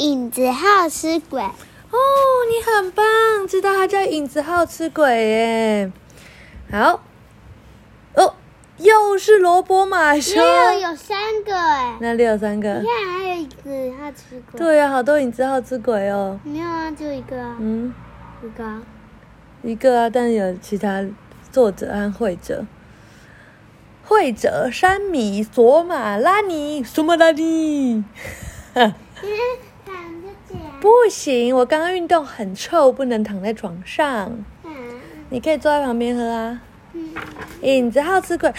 影子好吃鬼。哦，你很棒，知道它叫影子好吃鬼耶。好，哦，又是萝卜马修。没有，有三个哎。哪里有三个？你看，还有影子好吃鬼。对啊、好多影子好吃鬼哦。没有啊，就一个啊，嗯，一个啊。一个啊，但有其他作者和绘者。绘者山米索马拉尼，索马拉尼。不行，我刚刚运动很臭，不能躺在床上。嗯你可以坐在旁边喝啊。嗯。影子好吃鬼，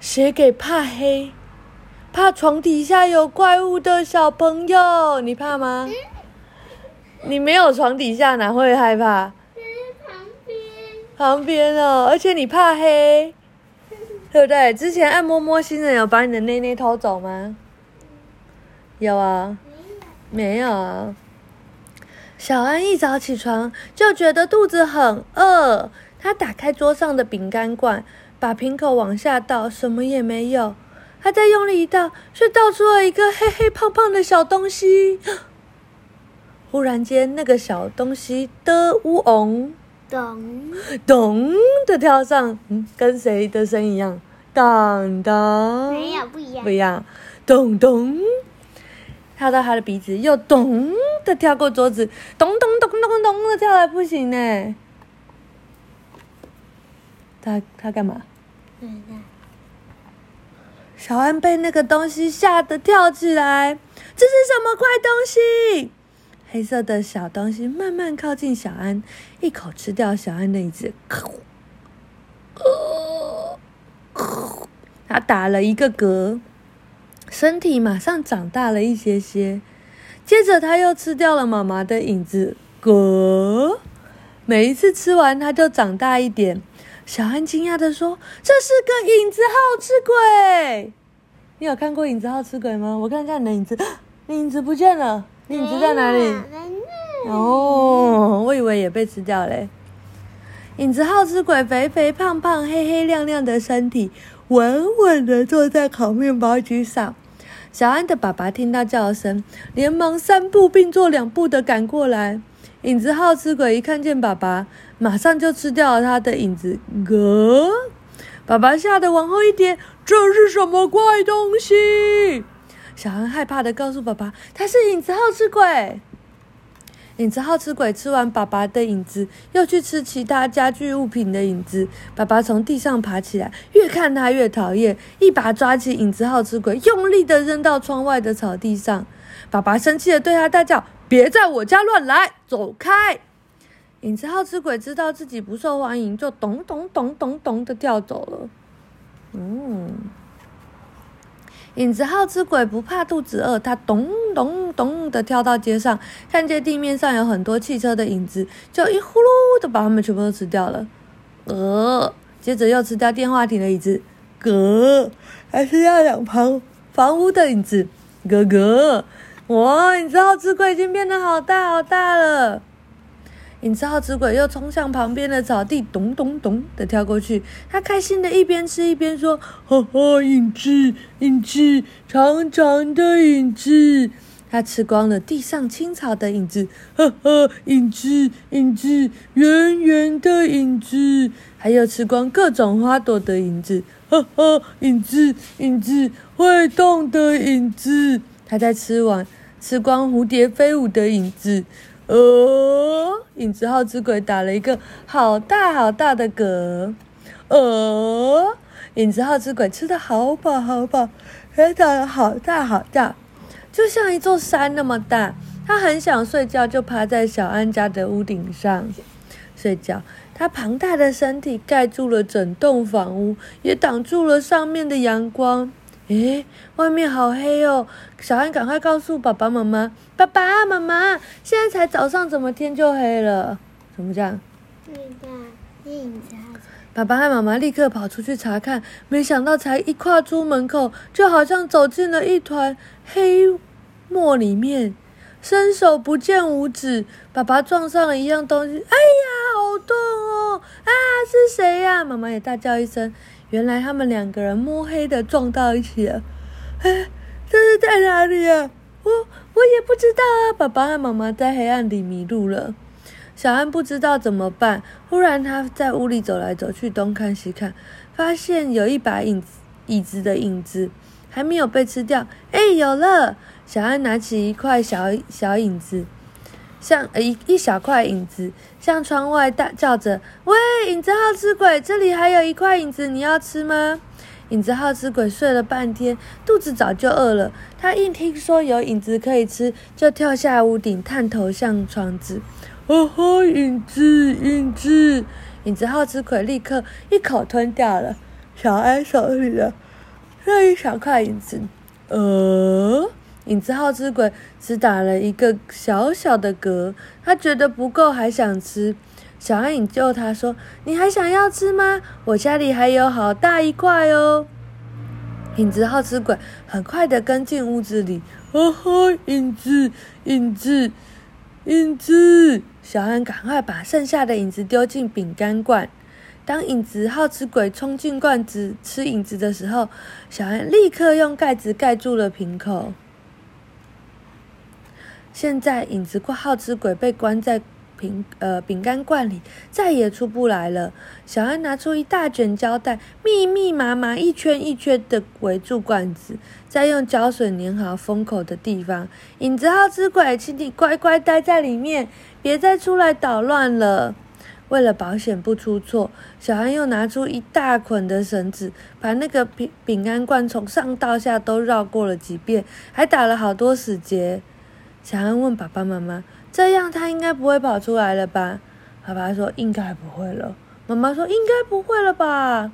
写 给怕黑、怕床底下有怪物的小朋友。你怕吗？你没有床底下哪会害怕？旁边。旁边哦，而且你怕黑，对不对？之前按摩摸新人有把你的内内偷走吗？有啊，没有啊。小安一早起床就觉得肚子很饿，他打开桌上的饼干罐，把瓶口往下倒，什么也没有。他再用力一倒，却倒出了一个黑黑胖胖的小东西。忽然间，那个小东西的乌翁懂。咚的跳上，嗯，跟谁的声音一样？当当，没有，不一样不。一样，咚咚，跳到他的鼻子，又咚的跳过桌子，咚咚咚咚咚的跳来不行呢。他他干嘛？小安被那个东西吓得跳起来，这是什么怪东西？黑色的小东西慢慢靠近小安，一口吃掉小安的椅子。他打了一个嗝，身体马上长大了一些些。接着他又吃掉了妈妈的影子，嗝。每一次吃完，他就长大一点。小安惊讶的说：“这是个影子好吃鬼。”你有看过影子好吃鬼吗？我看一下你的影子，你影子不见了，你影子在哪里？哦，我以为也被吃掉嘞。影子好吃鬼肥肥胖胖、黑黑亮亮的身体，稳稳的坐在烤面包机上。小安的爸爸听到叫声，连忙三步并作两步的赶过来。影子好吃鬼一看见爸爸，马上就吃掉了他的影子。哥，爸爸吓得往后一跌，这是什么怪东西？小安害怕的告诉爸爸，他是影子好吃鬼。影子好吃鬼吃完爸爸的影子，又去吃其他家具物品的影子。爸爸从地上爬起来，越看他越讨厌，一把抓起影子好吃鬼，用力的扔到窗外的草地上。爸爸生气的对他大叫：“别在我家乱来，走开！”影子好吃鬼知道自己不受欢迎，就咚咚咚咚咚的跳走了。嗯。影子好吃鬼不怕肚子饿，他咚咚咚的跳到街上，看见地面上有很多汽车的影子，就一呼噜的把它们全部都吃掉了。呃，接着又吃掉电话亭的椅子，咯，还是要两旁房屋的影子，咯咯。哇，影子好吃鬼已经变得好大好大了。影子好吃鬼又冲向旁边的草地，咚咚咚的跳过去。他开心的一边吃一边说：“哈哈，影子，影子，长长的影子。”他吃光了地上青草的影子，呵呵，影子，影子，圆圆的影子。还有吃光各种花朵的影子，呵呵，影子，影子，会动的影子。他在吃完吃光蝴蝶飞舞的影子。呃，影子耗子鬼打了一个好大好大的嗝。呃，影子耗子鬼吃的好饱好饱，还打了好大好大，就像一座山那么大。他很想睡觉，就趴在小安家的屋顶上睡觉。他庞大的身体盖住了整栋房屋，也挡住了上面的阳光。诶，外面好黑哦！小安赶快告诉爸爸妈妈：“爸爸妈妈，现在才早上，怎么天就黑了？怎么这样那个影子好吃。？”爸爸和妈妈立刻跑出去查看，没想到才一跨出门口，就好像走进了一团黑墨里面，伸手不见五指。爸爸撞上了一样东西，哎呀，好痛哦！啊，是谁呀、妈妈也大叫一声。原来他们两个人摸黑的撞到一起了。哎，这是在哪里呀、我我也不知道啊。爸爸和妈妈在黑暗里迷路了。小安不知道怎么办。忽然，他在屋里走来走去，东看西看，发现有一把椅子，椅子的影子还没有被吃掉。哎，有了！小安拿起一块小小影子，像一一小块影子，向窗外大叫着：“喂，影子好吃鬼，这里还有一块影子，你要吃吗？”影子好吃鬼睡了半天，肚子早就饿了。他一听说有影子可以吃，就跳下屋顶，探头向窗子。哦吼！影子，影子，影子好吃鬼立刻一口吞掉了小安手里的那一小块影子。呃，影子好吃鬼只打了一个小小的嗝，他觉得不够，还想吃。小安引救他说：“你还想要吃吗？我家里还有好大一块哦。”影子好吃鬼很快的跟进屋子里。哦吼！影子，影子，影子。小安赶快把剩下的影子丢进饼干罐。当影子好吃鬼冲进罐子吃影子的时候，小安立刻用盖子盖住了瓶口。现在，影子好吃鬼被关在瓶呃饼干罐里，再也出不来了。小安拿出一大卷胶带，密密麻麻、一圈一圈的围住罐子，再用胶水粘好封口的地方。影子好吃鬼，请你乖乖待在里面。别再出来捣乱了！为了保险不出错，小安又拿出一大捆的绳子，把那个饼饼干罐从上到下都绕过了几遍，还打了好多死结。小安问爸爸妈妈：“这样他应该不会跑出来了吧？”爸爸说：“应该不会了。”妈妈说：“应该不会了吧？”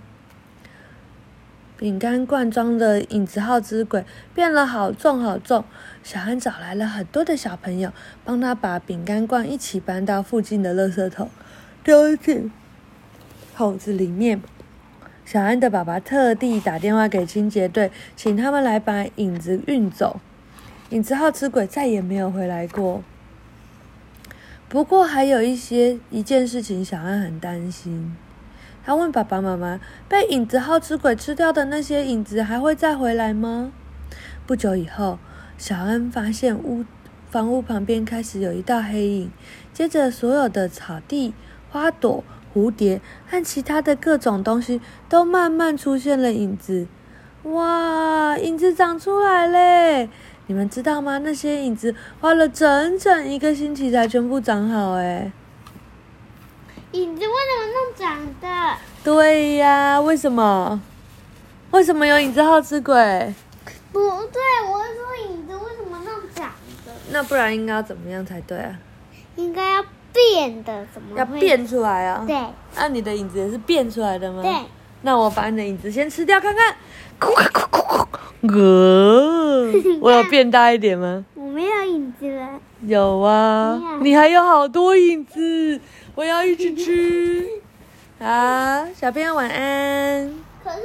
饼干罐装的影子号之鬼变了，好重好重。小安找来了很多的小朋友，帮他把饼干罐一起搬到附近的垃圾桶，丢进桶子里面。小安的爸爸特地打电话给清洁队，请他们来把影子运走。影子号之鬼再也没有回来过。不过还有一些一件事情，小安很担心。他问爸爸妈妈：“被影子好吃鬼吃掉的那些影子还会再回来吗？”不久以后，小安发现屋房屋旁边开始有一道黑影，接着所有的草地、花朵、蝴蝶和其他的各种东西都慢慢出现了影子。哇，影子长出来嘞！你们知道吗？那些影子花了整整一个星期才全部长好，哎。影子为什么弄长的？对呀，为什么？为什么有影子好吃鬼？不对，我是说影子为什么弄长的？那不然应该要怎么样才对啊？应该要变的，怎么要变出来啊？对。那你的影子也是变出来的吗？对。那我把你的影子先吃掉看看。呃，我有变大一点吗？我没有影子了。有啊，你还有好多影子。我要一直吃，好，小朋友晚安。